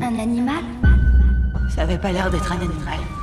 Un animal Ça avait pas l'air d'être un animal.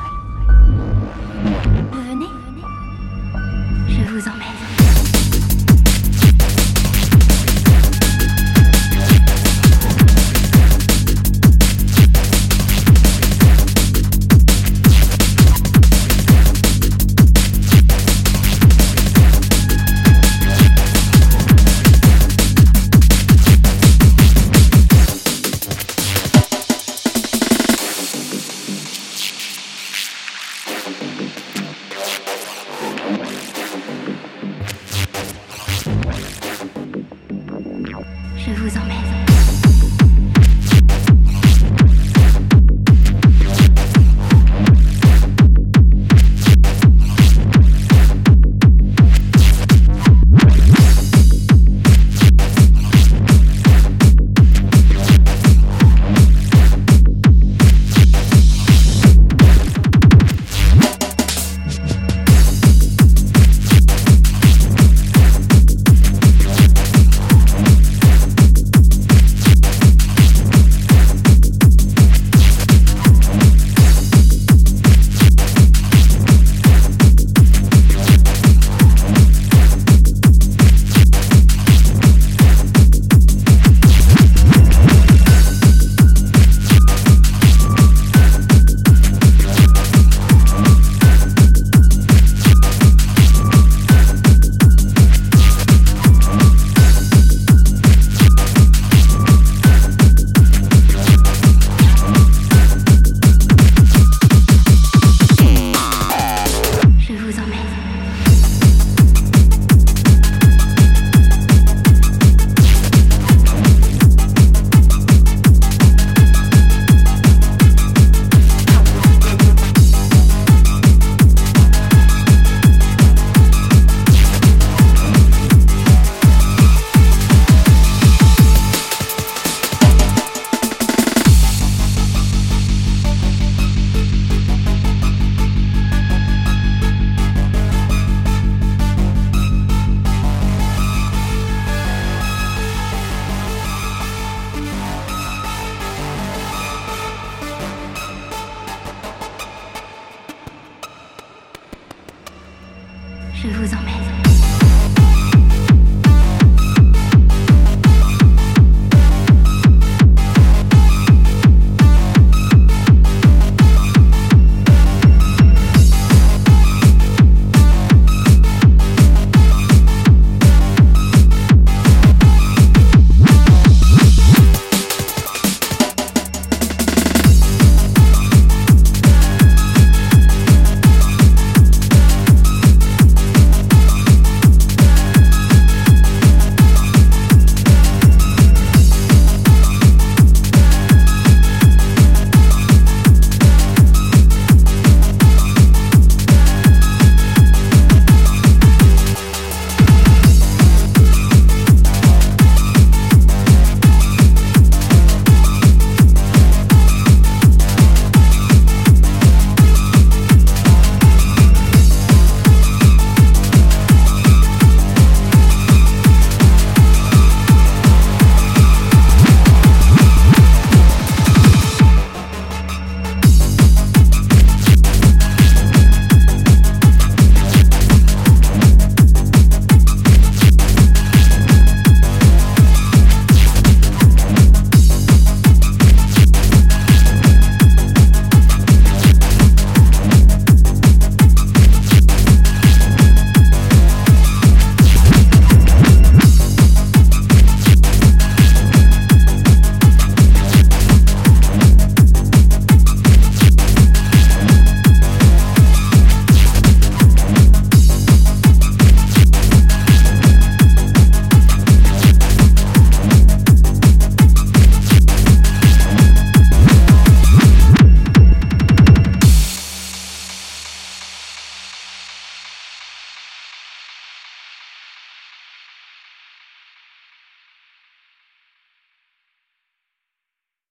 Je vous emmène.